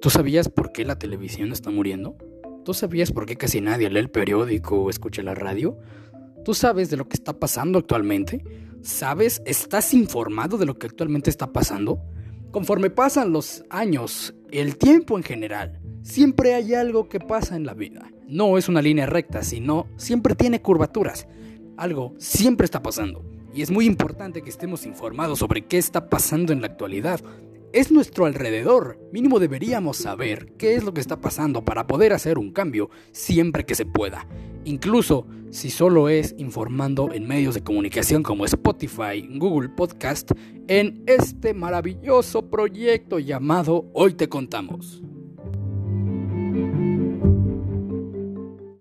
¿Tú sabías por qué la televisión está muriendo? ¿Tú sabías por qué casi nadie lee el periódico o escucha la radio? ¿Tú sabes de lo que está pasando actualmente? ¿Sabes? ¿Estás informado de lo que actualmente está pasando? Conforme pasan los años, el tiempo en general, siempre hay algo que pasa en la vida. No es una línea recta, sino siempre tiene curvaturas. Algo siempre está pasando. Y es muy importante que estemos informados sobre qué está pasando en la actualidad. Es nuestro alrededor. Mínimo deberíamos saber qué es lo que está pasando para poder hacer un cambio siempre que se pueda. Incluso si solo es informando en medios de comunicación como Spotify, Google Podcast, en este maravilloso proyecto llamado Hoy te contamos.